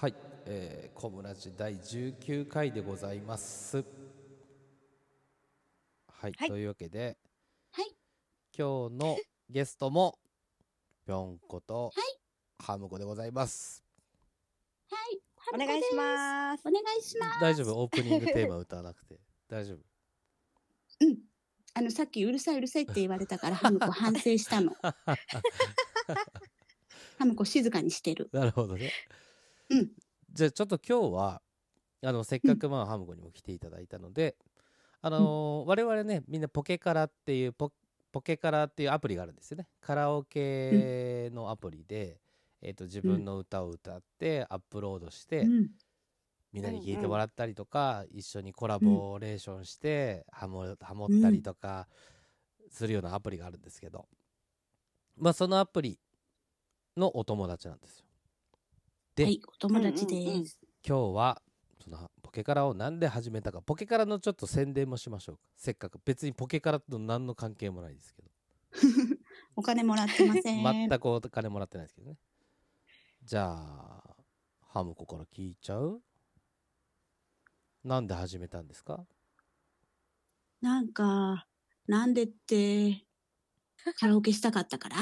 はい、えー、コムラジ第19回でございます。はい、はいというわけで、はい今日の ゲストもぴょんことハムコでございます。はい。お願いします。お願いします。大丈夫、オープニングテーマ歌わなくて大丈夫？うん。あの、さっきうるさいうるさいって言われたから、ハムコ反省したの。ハムコ静かにしてる。なるほどね。うん。じゃあちょっと今日はあのせっかくまあハムコにも来ていただいたので、あのー我々ねみんなポケカラっていうポポケカラっていうアプリがあるんですよね。カラオケのアプリで、えっ、と自分の歌を歌ってアップロードして、うん。みんなに聴いてもらったりとか、一緒にコラボレーションしてハモハモったりとかするようなアプリがあるんですけど、まあそのアプリのお友達なんですよ。で、はい、お友達です。今日はそのポケカラをなんで始めたかポケカラのちょっと宣伝もしましょうか。せっかく別にポケカラと何の関係もないですけど。お金もらってません。全くお金もらってないですけどね。じゃあハムコから聞いちゃう？なんで始めたんですか？なんか、なんでって、カラオケしたかったから？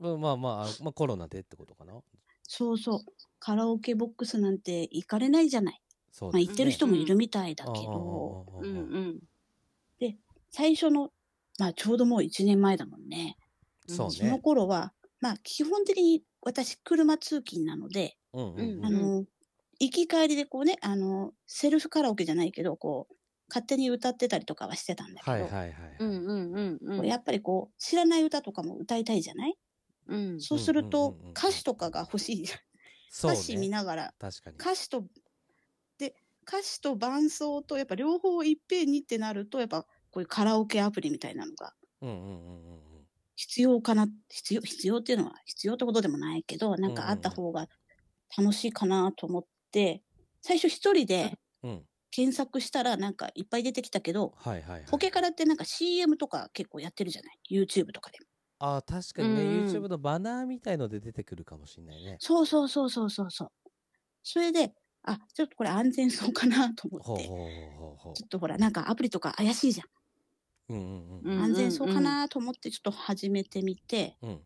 うんまあまあ、まあ、コロナでってことかな。そうそう。カラオケボックスなんて行かれないじゃない。まあそうです行ってる人もいるみたいだああけど、ああああうんうん。最初の、まあちょうどもう1年前だもんね。そうそのね頃は、まあ基本的に私車通勤なので、うんうんうんあの、行き帰りでこうね、あの、セルフカラオケじゃないけど、こう、勝手に歌ってたりとかはしてたんだけど、はいはいはい、うんうんうんうん。こうやっぱりこう、知らない歌とかも歌いたいじゃない、うん。そうすると歌詞とかが欲しいじゃん。歌詞見ねながら、確かに。歌詞と、で、歌詞と伴奏と、やっぱ両方いっぺんにってなると、やっぱこういうカラオケアプリみたいなのが必要かな、必要、必要っていうのは必要ってことでもないけど、なんかあった方が楽しいかなと思って、最初一人でうん。検索したらなんかいっぱい出てきたけど、はいはいはい。ポケカラってなんか CM とか結構やってるじゃない ?YouTube とかでも。ああ確かにね、うんうん YouTube のバナーみたいので出てくるかもしれないね。そうそうそうそうそうそう。それで、あ、ちょっとこれ安全そうかなと思って、ちょっとほらなんかアプリとか怪しいじゃん。う。うんうんうん安全そうかなと思ってちょっと始めてみて、うん。うん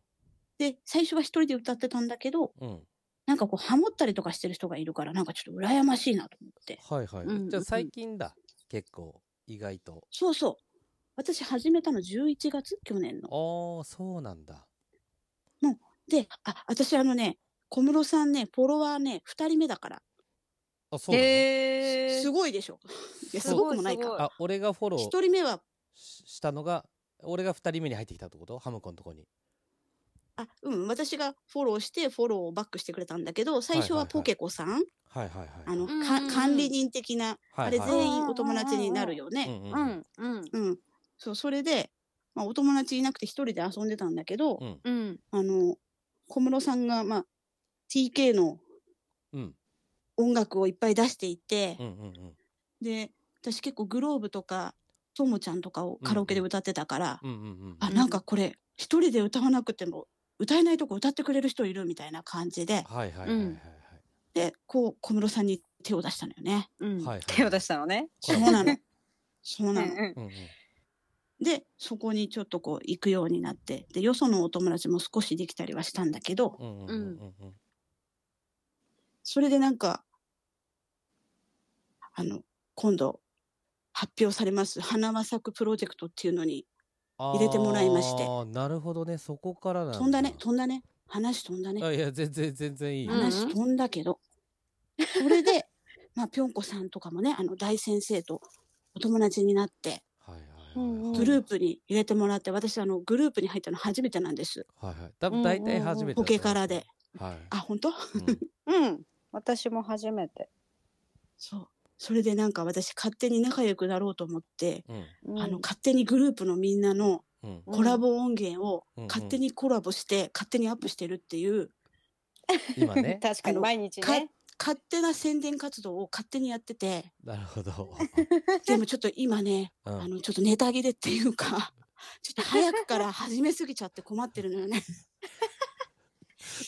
で、最初は一人で歌ってたんだけど、うん。なんかこうハモったりとかしてる人がいるからなんかちょっと羨ましいなと思って。はいはい。うんじゃあ最近だ。結構、意外と。そうそう。私始めたの11月去年の。ああ、そうなんだ。で、あ、私あのね、小室さんね、フォロワーね、二人目だから。あ、そうなの？へーすごいでしょ。いや、すすごくもないか。あ、俺がフォロ一ー人目は、ししたのが、俺が二人目に入ってきたってこと？ハムコのとこに。あ、うん、私がフォローして、フォローをバックしてくれたんだけど、最初はポケコさん、はいはいはい。あの、うん管理人的な、あれ全員お友達になるよね。うんうんううんんうんうん。そう、それで、まあ、お友達いなくて一人で遊んでたんだけど、うんうん。あの、小室さんが、まあ、TK のうん音楽をいっぱい出していて、うんうんうんで、私結構グローブとか、ともちゃんとかをカラオケで歌ってたから、うんうんうんあ、なんかこれ、一人で歌わなくても、歌えないとこ歌ってくれる人いるみたいな感じで、はいはいはいはいはい。で、こう、小室さんに手を出したのよね。うんはいはい手を出したのね。そうなの。そうなの。うんうんうんで、そこにちょっとこう行くようになって、で、よそのお友達も少しできたりはしたんだけど、うん。うんうんうんうん。それでなんか、あの、今度、発表されます、花は咲くプロジェクトっていうのに、入れてもらいまして。ああ、なるほどね。そこからなんだ。飛んだね、飛んだね、話飛んだね、あいや、全然全然いい。話飛んだけど、それで、まあ、ぴょんこさんとかもね、あの、大先生とお友達になって、グループに入れてもらって、私、あの、グループに入ったの初めてなんです。はいはい。多分大体初めてだと思う。ポケカラで。はい。あ、本当？うん うん。私も初めて。そう。それでなんか私勝手に仲良くなろうと思って、うんあの、勝手にグループのみんなのうんコラボ音源をうん勝手にコラボして、勝手にアップしてるっていう、今ね。確かに毎日かね。勝手な宣伝活動を勝手にやってて、なるほど。でもちょっと今ね、うん。あの、ちょっとネタ切れっていうか、ちょっと早くから始めすぎちゃって困ってるのよね。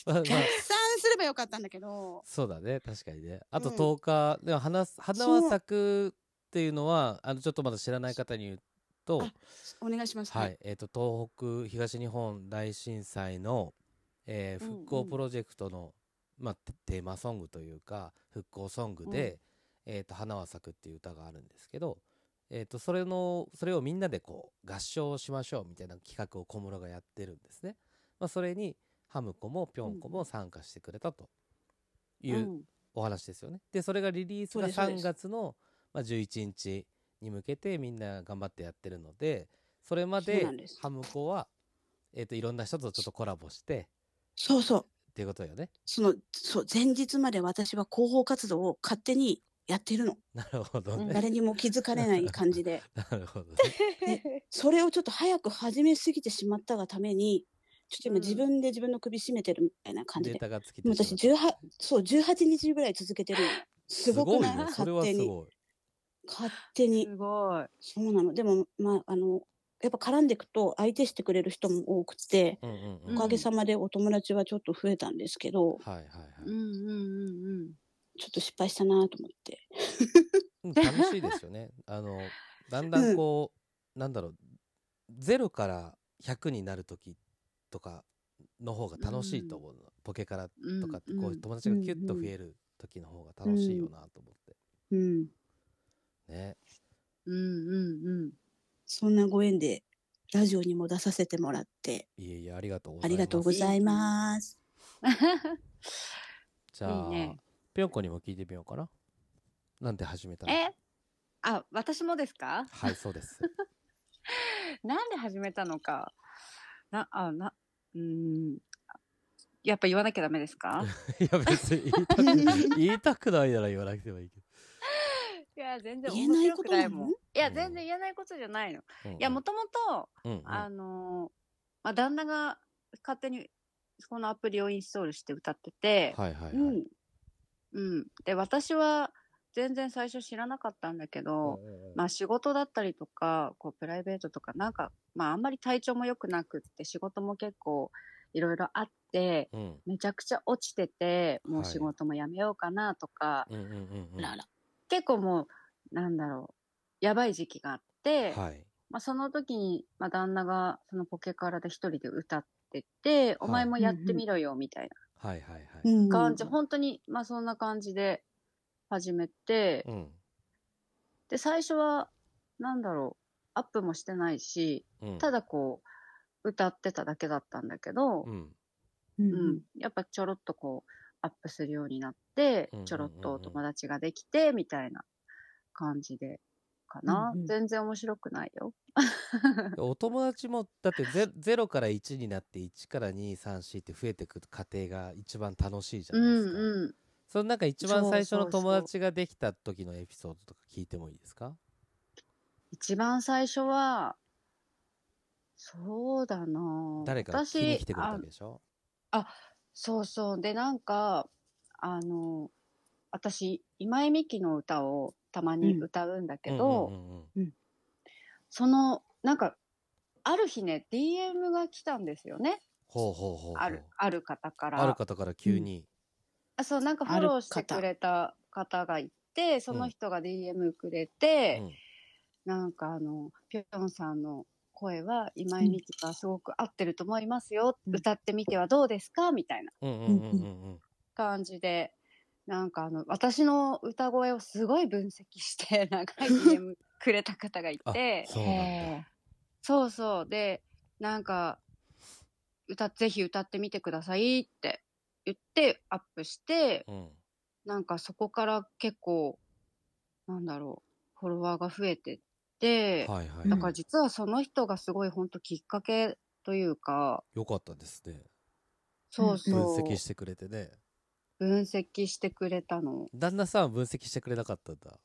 まあまあ。逆算すればよかったんだけど、そうだね。確かにね。あとうん。10日、でも花花は咲くっていうのはあのちょっとまだ知らない方に言うとあお願いします。はい、えー、と東北東日本大震災の、えーうんうん。復興プロジェクトの、まあ、テテーマソングというか復興ソングで「えー、と花は咲く」っていう歌があるんですけど、えー、とそれのそれをみんなでこう合唱しましょうみたいな企画を小室がやってるんですね。まあ、それにハムコもピョンコも参加してくれたといううんお話ですよね。でそれがリリースが3そうですそうです月の、まあ、11日に向けてみんな頑張ってやってるのでそれまでハムコは、えー、といろんな人とちょっとコラボしてそうそう。っていうことよね。その、そう、前日まで私は広報活動を勝手にやってるの。なるほどうんね。誰にも気づかれない感じで。なるほどね。それをちょっと早く始めすぎてしまったがために、ちょっと今うん自分で自分の首絞めてるみたいな感じで。データが尽きてもう私しまった18、そう、18日ぐらい続けてるの。すごくない？すごいね。それは勝手に。すごい。勝手に。すごい。そうなの。でも、まあ、あの、やっぱ絡んでいくと相手してくれる人も多くて、うんうんうん。おかげさまでお友達はちょっと増えたんですけど、はいはいはい。うんうんうんうん。ちょっと失敗したなと思って。うん楽しいですよね。あのだんだんこう、なんだろうゼロから100になる時とかの方が楽しいと思うの、ポケカラうんとかってこう、うん友達がキュッと増える時の方が楽しいよなと思って、うん。ねうんうんうん。そんなご縁で、ラジオにも出させてもらって、いえいえありがとうございます。ありがとうございます。じゃあいいね。ぴょんこにも聞いてみようかな。なんで始めたの？え？あ、私もですか？はいそうです。なんで始めたのか？な、あ、な、うーん。やっぱ言わなきゃダメですか？いや別に言いたく言いたくないなら言わなくてもいいけいや、全然言え面ないことないもん。の？いや、うん全然言えないことじゃないの。ど、うんうんいや、もともと、うんうんあのーまあ、旦那が勝手にこのアプリをインストールして歌ってて、はいはいはい、うん。うん。で、私は全然最初知らなかったんだけど、まあ仕事だったりとか、こうプライベートとか、なんか、まああんまり体調も良くなくって、仕事も結構いろいろあって、うんめちゃくちゃ落ちてて、もうはい仕事も辞めようかなとか、うんうんうんうんあらら。結構もう、なんだろう、やばい時期があって、はい。まあその時に、まあ旦那がそのポケカラで一人で歌ってて、お前もやってみろよ、みたいはいはいはい、感じ、本当に、まあそんな感じで始めて、うん。で、最初は、なんだろう、アップもしてないし、うん。ただこう、歌ってただけだったんだけど、うん。ううんん、やっぱちょろっとこう、アップするようになってうんうんうんう、ん。ちょろっとお友達ができて、みたいな感じで、かな、うんうん。全然面白くないよ。お友達もだってゼ0から1になって1から234って増えてく過程が一番楽しいじゃうないですか、んうん。そのなんか一番最初のそうそうそう友達ができた時のエピソードとか聞いてもいいですか？一番最初は、そうだな。誰かが聞きに来てくれたわけでしょ？そうそう。で、なんか、あの、私、今井美樹の歌をたまに歌うんだけど、うんうんうんその、なんか、ある日ね、DM が来たんですよね。ほうほうほうある、ある方から。ある方から急に、あそう、なんかフォローしてくれた方がいて、その人が DM くれて、うん。なんかあの、ぴょんさんの声は今井美樹がすごく合ってると思いますよ。うん。歌ってみてはどうですか？みたいな。感じで、なんかあの、私の歌声をすごい分析して、長い DM くれた方がい あて、そうそう。で、なんか、歌、ぜひ歌ってみてくださいって言ってアップして、うん。なんかそこから結構、なんだろう、フォロワーが増えてって、はいはい、だから実はその人がすごい本当きっかけというか、よかったですねそうそう。分析してくれてね分析してくれたの。旦那さんは分析してくれなかったんだ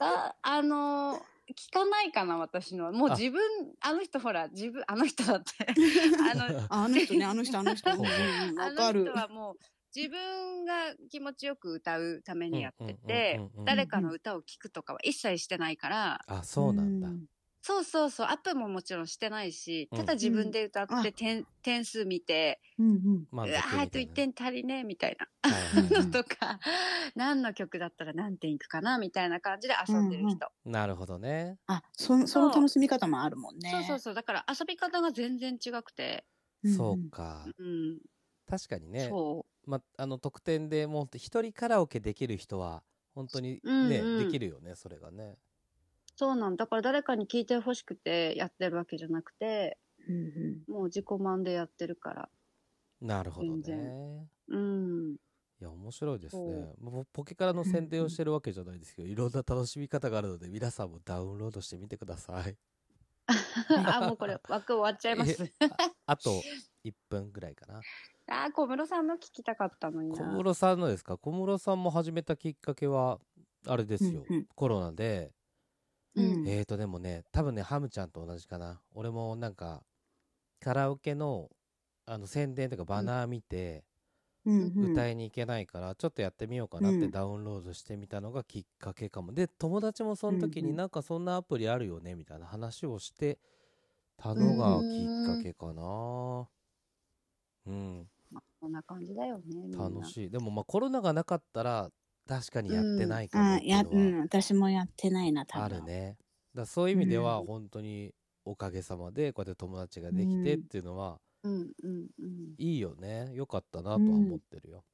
あ、あのー聞かないかな、私のは。もうあ自分、あの人ほら、自分、あの人だって。あの、ああの人ね、あの人、あの人。あわかるの人。はもう自分が気持ちよく歌うためにやってて誰かの歌を聴くとかは一切してないから、あそうなんだ、うんそうそうそう、アップももちろんしてないし、うんただ自分で歌うんって点、点数見て、うんうん。うわーあと1点足りねえみたいなのとか、何の曲だったら何点いくかなみたいな感じで遊んでる人。なるほどね。あ、その、その楽しみ方もあるもんね。そうそうそう、だから遊び方が全然違くて、うんそうか。うん、確かにね。そま、あの、特典でもう一人カラオケできる人は、本当にね、うんうんできるよね、それがね。う、そうなんだから誰かに聞いてほしくてやってるわけじゃなくて、うんうん。もう自己満でやってるから。なるほど全ね。うん。いや、面白いですそね。もうポケカラの宣伝をしてるわけじゃないですけど、いろんな楽しみ方があるので、皆さんもダウンロードしてみてください。あ、もうこれ枠終わっちゃいます。あと1分ぐらいかな。あー、小室さんの聞きたかったのにな。小室さんのですか？小室さんも始めたきっかけは、あれですよ。うんうんコロナで、うんえーとでもね、多分ね、ハムちゃんと同じかな。俺もなんか、カラオケの、あの、宣伝とかバナー見て、うんうん。歌いに行けないから、ちょっとやってみようかなってうんダウンロードしてみたのがきっかけかも。で、友達もその時になんかそんなアプリあるよね、みたいな話をしてたのがきっかけかな。うん、こんな感じだよね。みんな楽しい。でもまあコロナがなかったら、確かにやってないかもあや、っていうのはうん、私もやってないな、多分。あるね。だからそういう意味ではうん本当におかげさまでこうやって友達ができてっていうのはうんうんうん。いいよね。よかったなとは思ってるよ。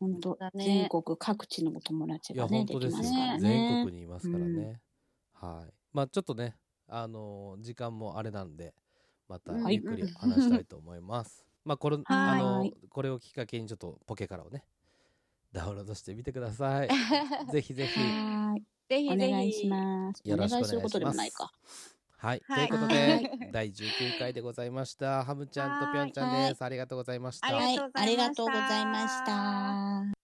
本当だね全国各地のお友達いやがね、本当ですすからね。全国にいますからね。はい。まあちょっとね、あのー時間もあれなんで、またはいゆっくり話したいと思います。まあこれ、あはいのーこれをきっかけにちょっとポケカラをね、ダウンロードしてみてください。ぜひぜひ。はーい。ぜひぜひ。お願いします。よろしくお願いしますお願いすることでもないか。はい。はいということはで、第19回でございました。ハムちゃんとぴょんちゃんです。ありがとうございました。ありがとうございましたはい、ありがとうございました。